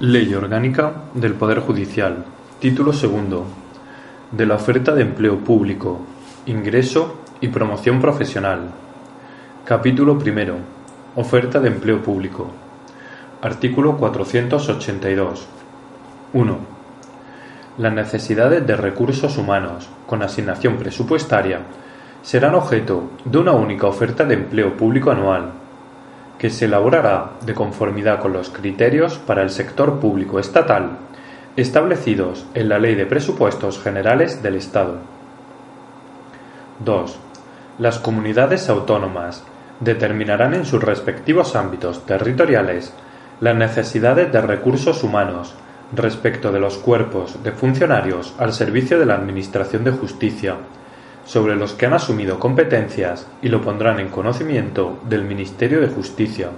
Ley Orgánica del Poder Judicial. Título segundo. De la oferta de empleo público, ingreso y promoción profesional. Capítulo primero. Oferta de empleo público. Artículo 482. 1. Las necesidades de recursos humanos, con asignación presupuestaria, serán objeto de una única oferta de empleo público anual que se elaborará de conformidad con los criterios para el sector público estatal establecidos en la Ley de Presupuestos Generales del Estado. 2. Las comunidades autónomas determinarán en sus respectivos ámbitos territoriales las necesidades de recursos humanos respecto de los cuerpos de funcionarios al servicio de la Administración de Justicia sobre los que han asumido competencias y lo pondrán en conocimiento del Ministerio de Justicia.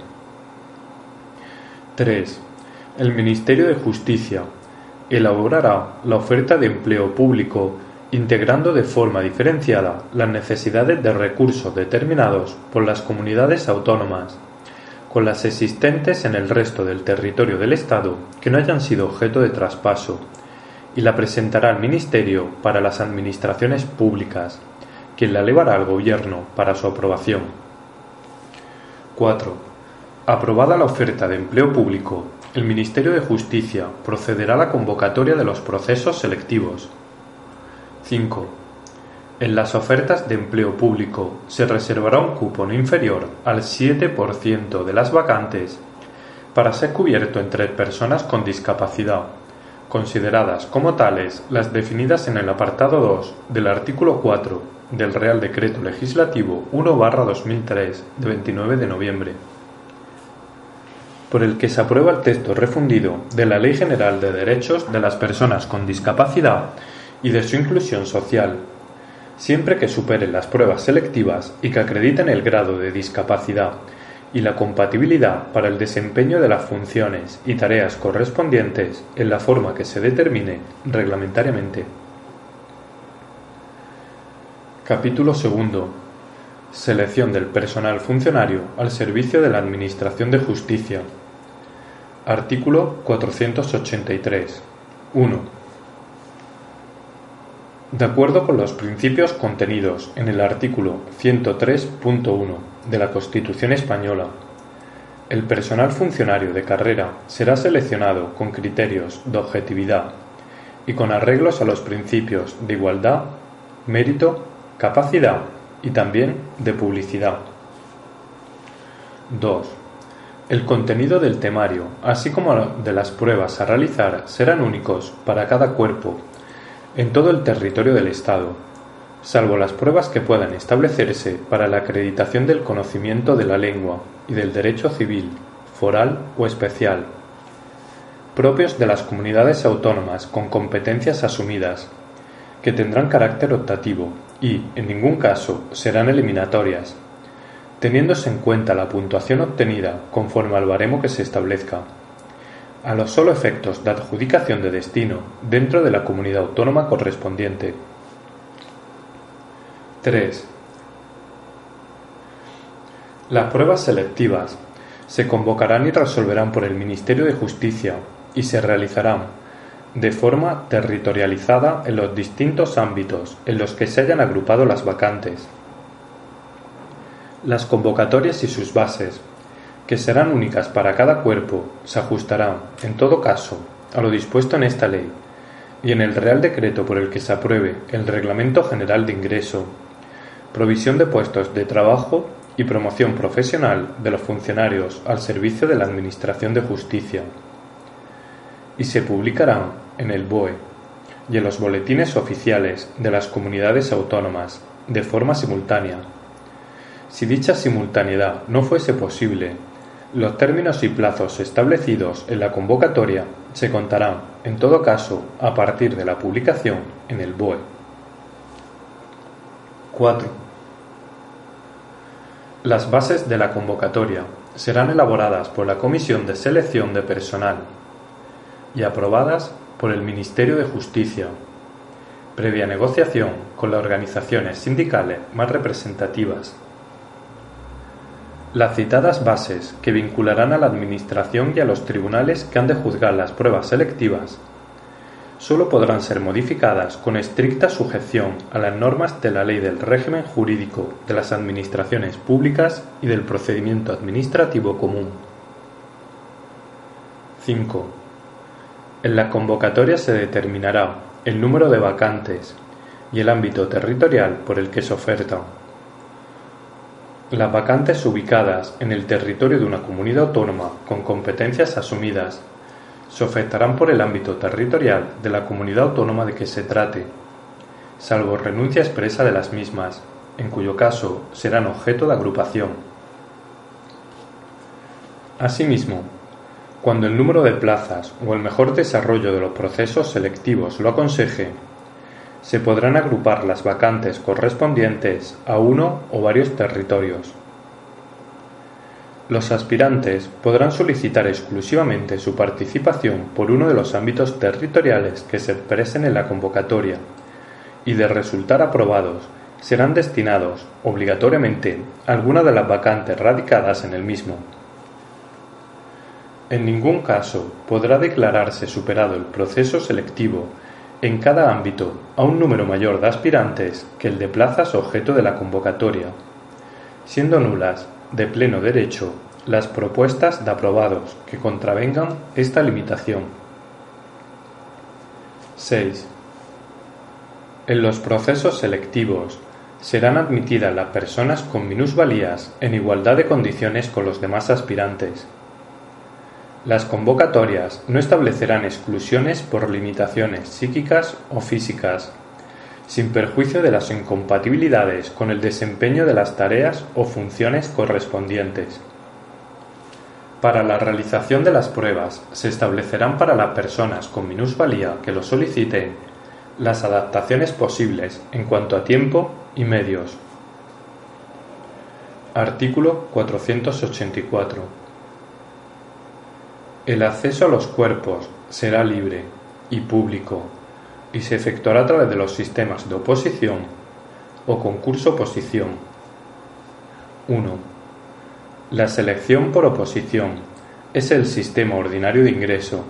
3. El Ministerio de Justicia elaborará la oferta de empleo público integrando de forma diferenciada las necesidades de recursos determinados por las comunidades autónomas con las existentes en el resto del territorio del Estado que no hayan sido objeto de traspaso y la presentará al Ministerio para las Administraciones Públicas, quien la elevará al Gobierno para su aprobación. 4. Aprobada la oferta de empleo público, el Ministerio de Justicia procederá a la convocatoria de los procesos selectivos. 5. En las ofertas de empleo público se reservará un cupo inferior al 7% de las vacantes para ser cubierto entre personas con discapacidad consideradas como tales las definidas en el apartado 2 del artículo 4 del Real Decreto Legislativo 1-2003 de 29 de noviembre, por el que se aprueba el texto refundido de la Ley General de Derechos de las Personas con Discapacidad y de su inclusión social, siempre que superen las pruebas selectivas y que acrediten el grado de discapacidad y la compatibilidad para el desempeño de las funciones y tareas correspondientes en la forma que se determine reglamentariamente. Capítulo segundo. Selección del personal funcionario al servicio de la Administración de Justicia. Artículo 483. 1 de acuerdo con los principios contenidos en el artículo 103.1 de la Constitución española, el personal funcionario de carrera será seleccionado con criterios de objetividad y con arreglos a los principios de igualdad, mérito, capacidad y también de publicidad. 2. El contenido del temario, así como de las pruebas a realizar, serán únicos para cada cuerpo en todo el territorio del Estado, salvo las pruebas que puedan establecerse para la acreditación del conocimiento de la lengua y del derecho civil, foral o especial, propios de las comunidades autónomas con competencias asumidas, que tendrán carácter optativo y, en ningún caso, serán eliminatorias, teniéndose en cuenta la puntuación obtenida conforme al baremo que se establezca a los solo efectos de adjudicación de destino dentro de la comunidad autónoma correspondiente. 3. Las pruebas selectivas se convocarán y resolverán por el Ministerio de Justicia y se realizarán de forma territorializada en los distintos ámbitos en los que se hayan agrupado las vacantes. Las convocatorias y sus bases que serán únicas para cada cuerpo, se ajustarán, en todo caso, a lo dispuesto en esta ley y en el Real Decreto por el que se apruebe el Reglamento General de Ingreso, provisión de puestos de trabajo y promoción profesional de los funcionarios al servicio de la Administración de Justicia, y se publicarán en el BOE y en los boletines oficiales de las comunidades autónomas de forma simultánea. Si dicha simultaneidad no fuese posible los términos y plazos establecidos en la convocatoria se contarán, en todo caso, a partir de la publicación en el BOE. 4. Las bases de la convocatoria serán elaboradas por la Comisión de Selección de Personal y aprobadas por el Ministerio de Justicia, previa negociación con las organizaciones sindicales más representativas Las citadas bases, que vincularán a la Administración y a los tribunales que han de juzgar las pruebas selectivas, sólo podrán ser modificadas con estricta sujeción a las normas de la Ley del Régimen Jurídico de las Administraciones Públicas y del Procedimiento Administrativo Común. 5. En la convocatoria se determinará el número de vacantes y el ámbito territorial por el que se ofertan. Las vacantes ubicadas en el territorio de una comunidad autónoma con competencias asumidas se ofertarán por el ámbito territorial de la comunidad autónoma de que se trate, salvo renuncia expresa de las mismas, en cuyo caso serán objeto de agrupación. Asimismo, cuando el número de plazas o el mejor desarrollo de los procesos selectivos lo aconseje, se podrán agrupar las vacantes correspondientes a uno o varios territorios. Los aspirantes podrán solicitar exclusivamente su participación por uno de los ámbitos territoriales que se expresen en la convocatoria y de resultar aprobados serán destinados obligatoriamente a alguna de las vacantes radicadas en el mismo. En ningún caso podrá declararse superado el proceso selectivo en cada ámbito a un número mayor de aspirantes que el de plazas objeto de la convocatoria, siendo nulas de pleno derecho las propuestas de aprobados que contravengan esta limitación. 6. En los procesos selectivos serán admitidas las personas con minusvalías en igualdad de condiciones con los demás aspirantes. Las convocatorias no establecerán exclusiones por limitaciones psíquicas o físicas sin perjuicio de las incompatibilidades con el desempeño de las tareas o funciones correspondientes. Para la realización de las pruebas se establecerán para las personas con minusvalía que lo soliciten las adaptaciones posibles en cuanto a tiempo y medios. Artículo 484. El acceso a los cuerpos será libre y público y se efectuará a través de los sistemas de oposición o concurso-oposición. 1. La selección por oposición es el sistema ordinario de ingreso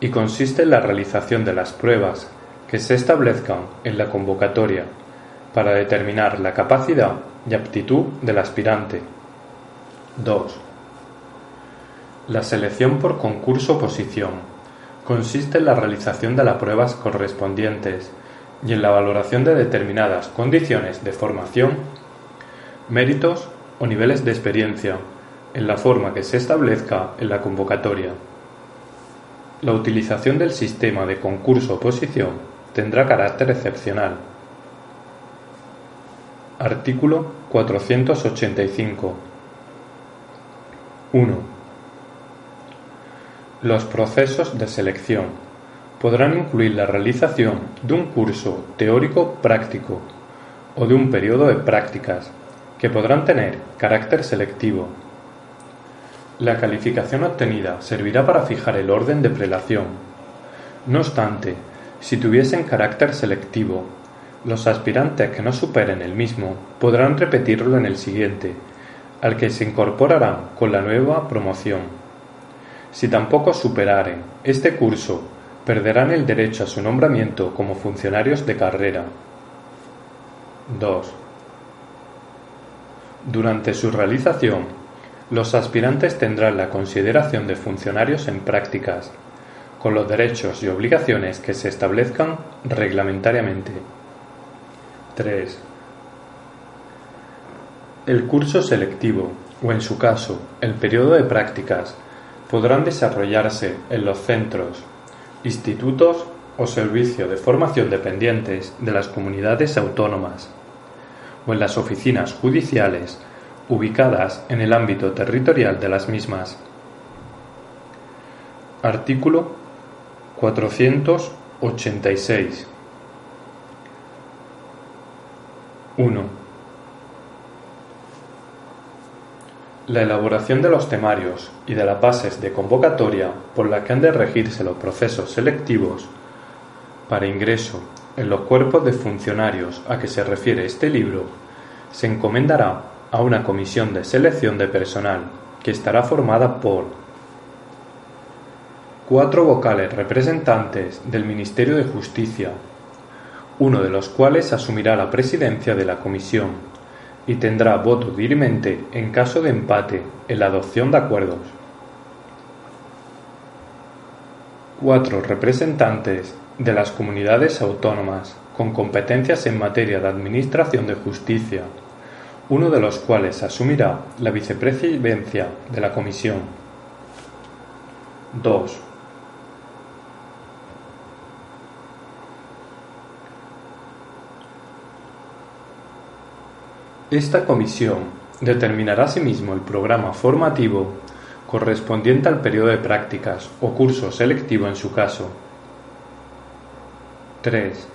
y consiste en la realización de las pruebas que se establezcan en la convocatoria para determinar la capacidad y aptitud del aspirante. 2. La selección por concurso-oposición consiste en la realización de las pruebas correspondientes y en la valoración de determinadas condiciones de formación, méritos o niveles de experiencia, en la forma que se establezca en la convocatoria. La utilización del sistema de concurso-oposición tendrá carácter excepcional. Artículo 485. 1. Los procesos de selección podrán incluir la realización de un curso teórico práctico o de un periodo de prácticas que podrán tener carácter selectivo. La calificación obtenida servirá para fijar el orden de prelación. No obstante, si tuviesen carácter selectivo, los aspirantes que no superen el mismo podrán repetirlo en el siguiente, al que se incorporarán con la nueva promoción. Si tampoco superaren este curso, perderán el derecho a su nombramiento como funcionarios de carrera. 2. Durante su realización, los aspirantes tendrán la consideración de funcionarios en prácticas, con los derechos y obligaciones que se establezcan reglamentariamente. 3. El curso selectivo, o en su caso, el periodo de prácticas, podrán desarrollarse en los centros, institutos o servicios de formación dependientes de las comunidades autónomas o en las oficinas judiciales ubicadas en el ámbito territorial de las mismas. Artículo 486. 1. La elaboración de los temarios y de las bases de convocatoria por las que han de regirse los procesos selectivos para ingreso en los cuerpos de funcionarios a que se refiere este libro se encomendará a una comisión de selección de personal que estará formada por cuatro vocales representantes del Ministerio de Justicia, uno de los cuales asumirá la presidencia de la comisión y tendrá voto dirimente en caso de empate en la adopción de acuerdos. Cuatro representantes de las comunidades autónomas con competencias en materia de administración de justicia, uno de los cuales asumirá la vicepresidencia de la Comisión. 2. Esta comisión determinará asimismo el programa formativo correspondiente al periodo de prácticas o curso selectivo en su caso. 3.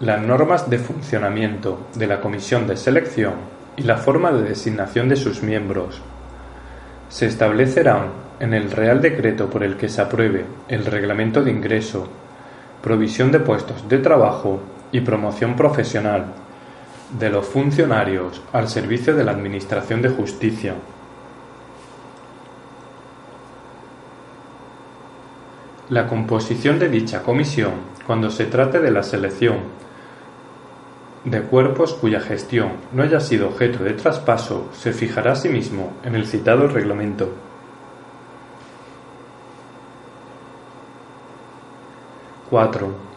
Las normas de funcionamiento de la comisión de selección y la forma de designación de sus miembros se establecerán en el Real Decreto por el que se apruebe el reglamento de ingreso, provisión de puestos de trabajo y promoción profesional de los funcionarios al servicio de la Administración de Justicia. La composición de dicha comisión, cuando se trate de la selección de cuerpos cuya gestión no haya sido objeto de traspaso, se fijará asimismo en el citado reglamento. 4.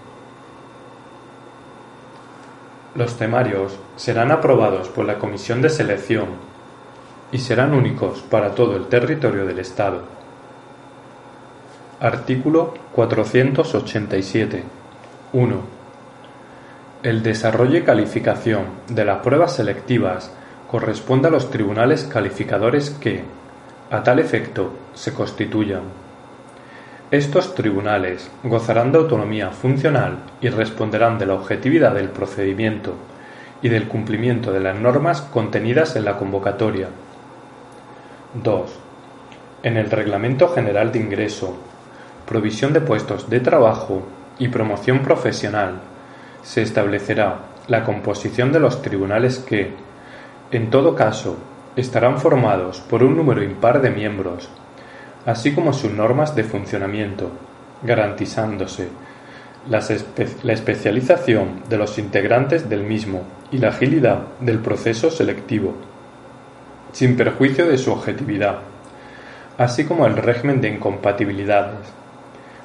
Los temarios serán aprobados por la Comisión de Selección y serán únicos para todo el territorio del Estado. Artículo 487. 1. El desarrollo y calificación de las pruebas selectivas corresponde a los tribunales calificadores que, a tal efecto, se constituyan. Estos tribunales gozarán de autonomía funcional y responderán de la objetividad del procedimiento y del cumplimiento de las normas contenidas en la convocatoria. 2. En el Reglamento General de Ingreso, provisión de puestos de trabajo y promoción profesional, se establecerá la composición de los tribunales que, en todo caso, estarán formados por un número impar de miembros así como sus normas de funcionamiento, garantizándose la especialización de los integrantes del mismo y la agilidad del proceso selectivo, sin perjuicio de su objetividad, así como el régimen de incompatibilidades,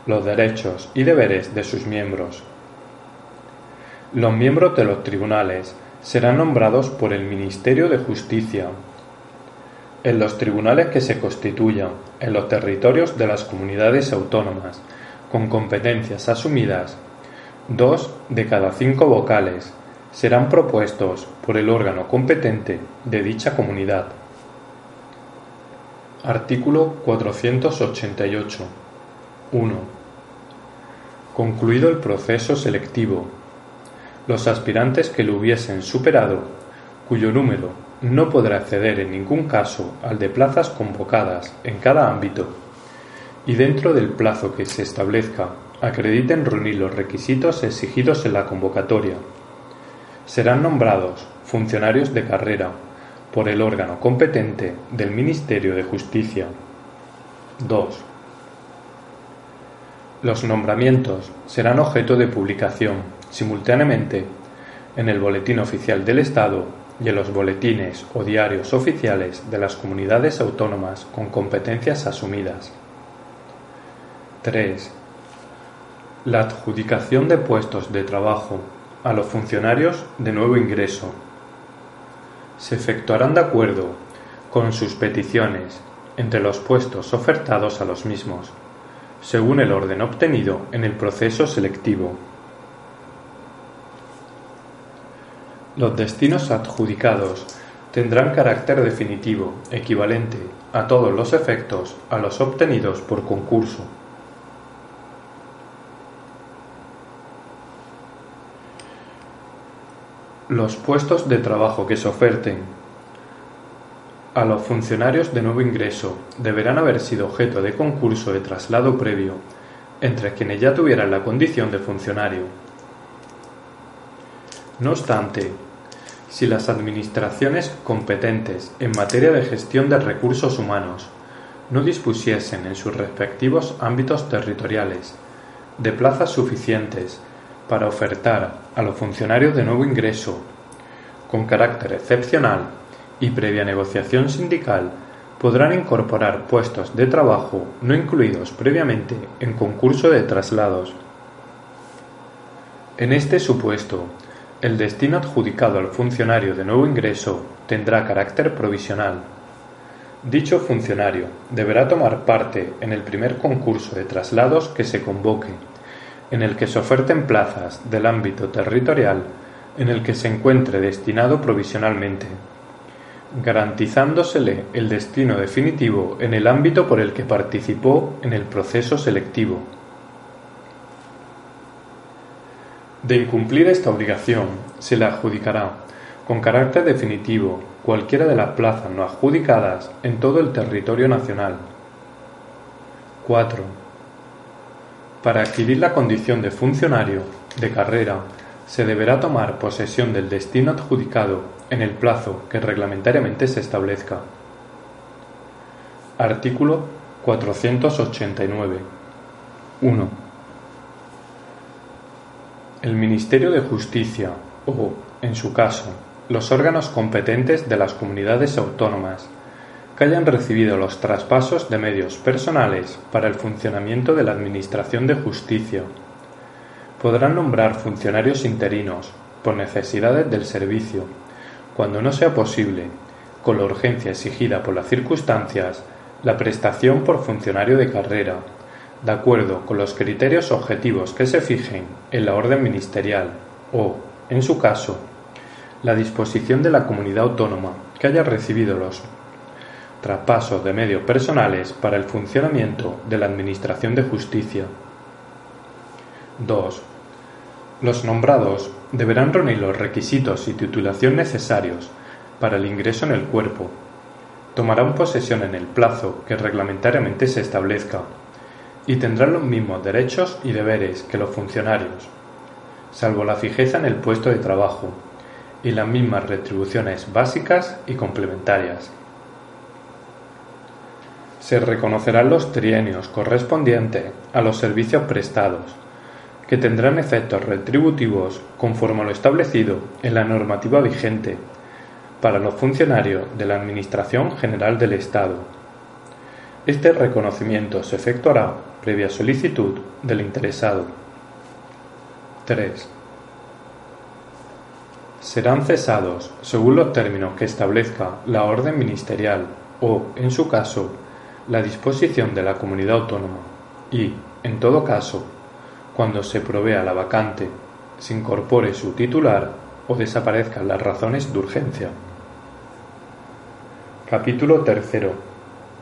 los derechos y deberes de sus miembros. Los miembros de los tribunales serán nombrados por el Ministerio de Justicia en los tribunales que se constituyan en los territorios de las comunidades autónomas, con competencias asumidas, dos de cada cinco vocales serán propuestos por el órgano competente de dicha comunidad. Artículo 488. 1. Concluido el proceso selectivo, los aspirantes que lo hubiesen superado, cuyo número no podrá acceder en ningún caso al de plazas convocadas en cada ámbito y dentro del plazo que se establezca acrediten reunir los requisitos exigidos en la convocatoria. Serán nombrados funcionarios de carrera por el órgano competente del Ministerio de Justicia. 2. Los nombramientos serán objeto de publicación simultáneamente en el Boletín Oficial del Estado en los boletines o diarios oficiales de las comunidades autónomas con competencias asumidas. 3. La adjudicación de puestos de trabajo a los funcionarios de nuevo ingreso. Se efectuarán de acuerdo con sus peticiones entre los puestos ofertados a los mismos, según el orden obtenido en el proceso selectivo. Los destinos adjudicados tendrán carácter definitivo, equivalente, a todos los efectos, a los obtenidos por concurso. Los puestos de trabajo que se oferten a los funcionarios de nuevo ingreso deberán haber sido objeto de concurso de traslado previo entre quienes ya tuvieran la condición de funcionario. No obstante, si las administraciones competentes en materia de gestión de recursos humanos no dispusiesen en sus respectivos ámbitos territoriales de plazas suficientes para ofertar a los funcionarios de nuevo ingreso, con carácter excepcional y previa negociación sindical, podrán incorporar puestos de trabajo no incluidos previamente en concurso de traslados. En este supuesto, el destino adjudicado al funcionario de nuevo ingreso tendrá carácter provisional. Dicho funcionario deberá tomar parte en el primer concurso de traslados que se convoque en el que se oferten plazas del ámbito territorial en el que se encuentre destinado provisionalmente, garantizándosele el destino definitivo en el ámbito por el que participó en el proceso selectivo. De incumplir esta obligación, se le adjudicará, con carácter definitivo, cualquiera de las plazas no adjudicadas en todo el territorio nacional. 4 para adquirir la condición de funcionario de carrera se deberá tomar posesión del destino adjudicado en el plazo que reglamentariamente se establezca. Artículo 489. 1. El Ministerio de Justicia o, en su caso, los órganos competentes de las comunidades autónomas que hayan recibido los traspasos de medios personales para el funcionamiento de la Administración de Justicia. Podrán nombrar funcionarios interinos por necesidades del servicio, cuando no sea posible, con la urgencia exigida por las circunstancias, la prestación por funcionario de carrera, de acuerdo con los criterios objetivos que se fijen en la orden ministerial o, en su caso, la disposición de la comunidad autónoma que haya recibido los traspasos de medios personales para el funcionamiento de la Administración de Justicia. 2. Los nombrados deberán reunir los requisitos y titulación necesarios para el ingreso en el cuerpo. Tomarán posesión en el plazo que reglamentariamente se establezca y tendrán los mismos derechos y deberes que los funcionarios, salvo la fijeza en el puesto de trabajo y las mismas retribuciones básicas y complementarias se reconocerán los trienios correspondientes a los servicios prestados, que tendrán efectos retributivos conforme a lo establecido en la normativa vigente para los funcionarios de la Administración General del Estado. Este reconocimiento se efectuará previa solicitud del interesado. 3. Serán cesados según los términos que establezca la orden ministerial o, en su caso, la disposición de la comunidad autónoma y, en todo caso, cuando se provea la vacante, se incorpore su titular o desaparezcan las razones de urgencia. Capítulo tercero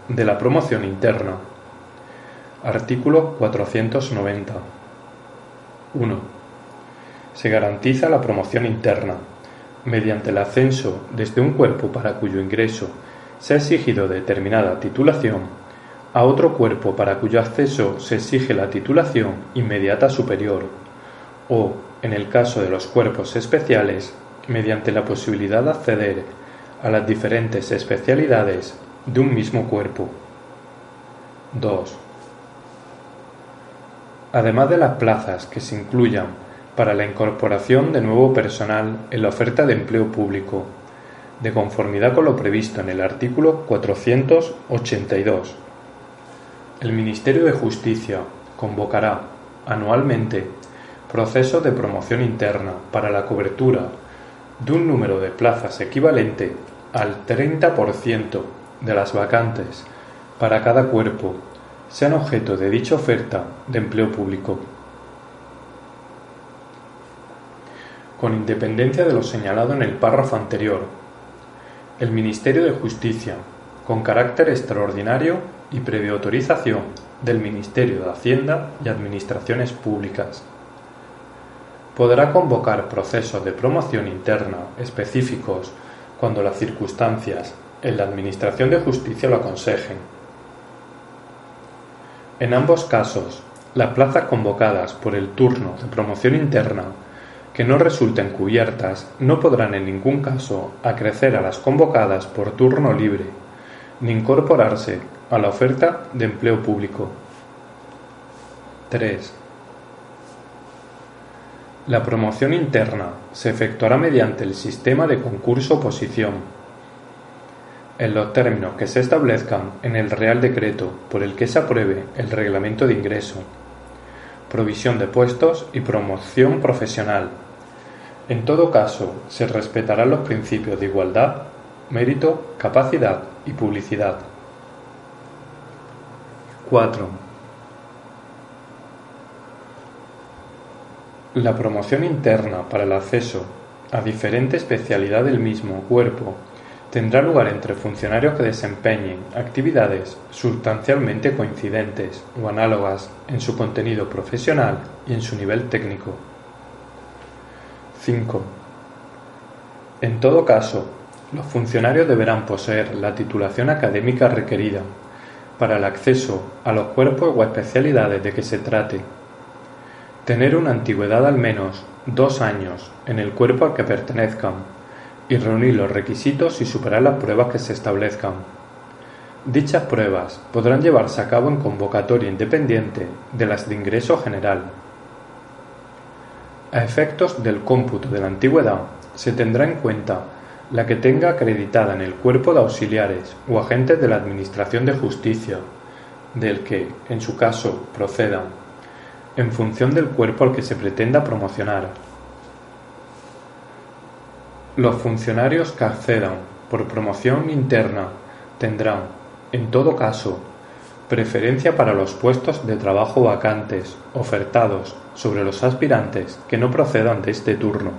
de la promoción interna. Artículo 490. 1. Se garantiza la promoción interna mediante el ascenso desde un cuerpo para cuyo ingreso se ha exigido determinada titulación a otro cuerpo para cuyo acceso se exige la titulación inmediata superior, o, en el caso de los cuerpos especiales, mediante la posibilidad de acceder a las diferentes especialidades de un mismo cuerpo. 2. Además de las plazas que se incluyan para la incorporación de nuevo personal en la oferta de empleo público, de conformidad con lo previsto en el artículo 482. El Ministerio de Justicia convocará anualmente procesos de promoción interna para la cobertura de un número de plazas equivalente al 30% de las vacantes para cada cuerpo sean objeto de dicha oferta de empleo público. Con independencia de lo señalado en el párrafo anterior, el Ministerio de Justicia, con carácter extraordinario y previa autorización del Ministerio de Hacienda y Administraciones Públicas, podrá convocar procesos de promoción interna específicos cuando las circunstancias en la Administración de Justicia lo aconsejen. En ambos casos, las plazas convocadas por el turno de promoción interna que no resulten cubiertas no podrán en ningún caso acrecer a las convocadas por turno libre, ni incorporarse a la oferta de empleo público. 3. La promoción interna se efectuará mediante el sistema de concurso-oposición, en los términos que se establezcan en el Real Decreto por el que se apruebe el Reglamento de Ingreso, provisión de puestos y promoción profesional. En todo caso, se respetarán los principios de igualdad, mérito, capacidad y publicidad. 4. La promoción interna para el acceso a diferente especialidad del mismo cuerpo tendrá lugar entre funcionarios que desempeñen actividades sustancialmente coincidentes o análogas en su contenido profesional y en su nivel técnico. 5. En todo caso, los funcionarios deberán poseer la titulación académica requerida para el acceso a los cuerpos o especialidades de que se trate, tener una antigüedad al menos dos años en el cuerpo al que pertenezcan y reunir los requisitos y superar las pruebas que se establezcan. Dichas pruebas podrán llevarse a cabo en convocatoria independiente de las de ingreso general. A efectos del cómputo de la antigüedad, se tendrá en cuenta la que tenga acreditada en el cuerpo de auxiliares o agentes de la Administración de Justicia, del que, en su caso, procedan, en función del cuerpo al que se pretenda promocionar. Los funcionarios que accedan por promoción interna tendrán, en todo caso, preferencia para los puestos de trabajo vacantes ofertados sobre los aspirantes que no procedan de este turno.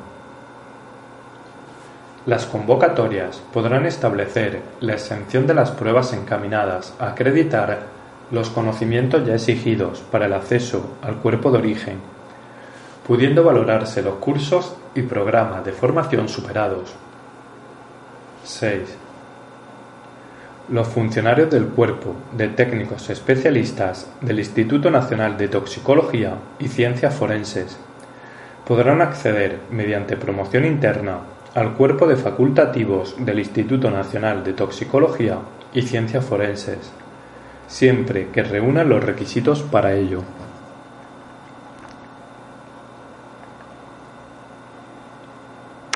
Las convocatorias podrán establecer la exención de las pruebas encaminadas a acreditar los conocimientos ya exigidos para el acceso al cuerpo de origen pudiendo valorarse los cursos y programas de formación superados. 6. Los funcionarios del Cuerpo de Técnicos Especialistas del Instituto Nacional de Toxicología y Ciencias Forenses podrán acceder, mediante promoción interna, al cuerpo de facultativos del Instituto Nacional de Toxicología y Ciencias Forenses, siempre que reúnan los requisitos para ello.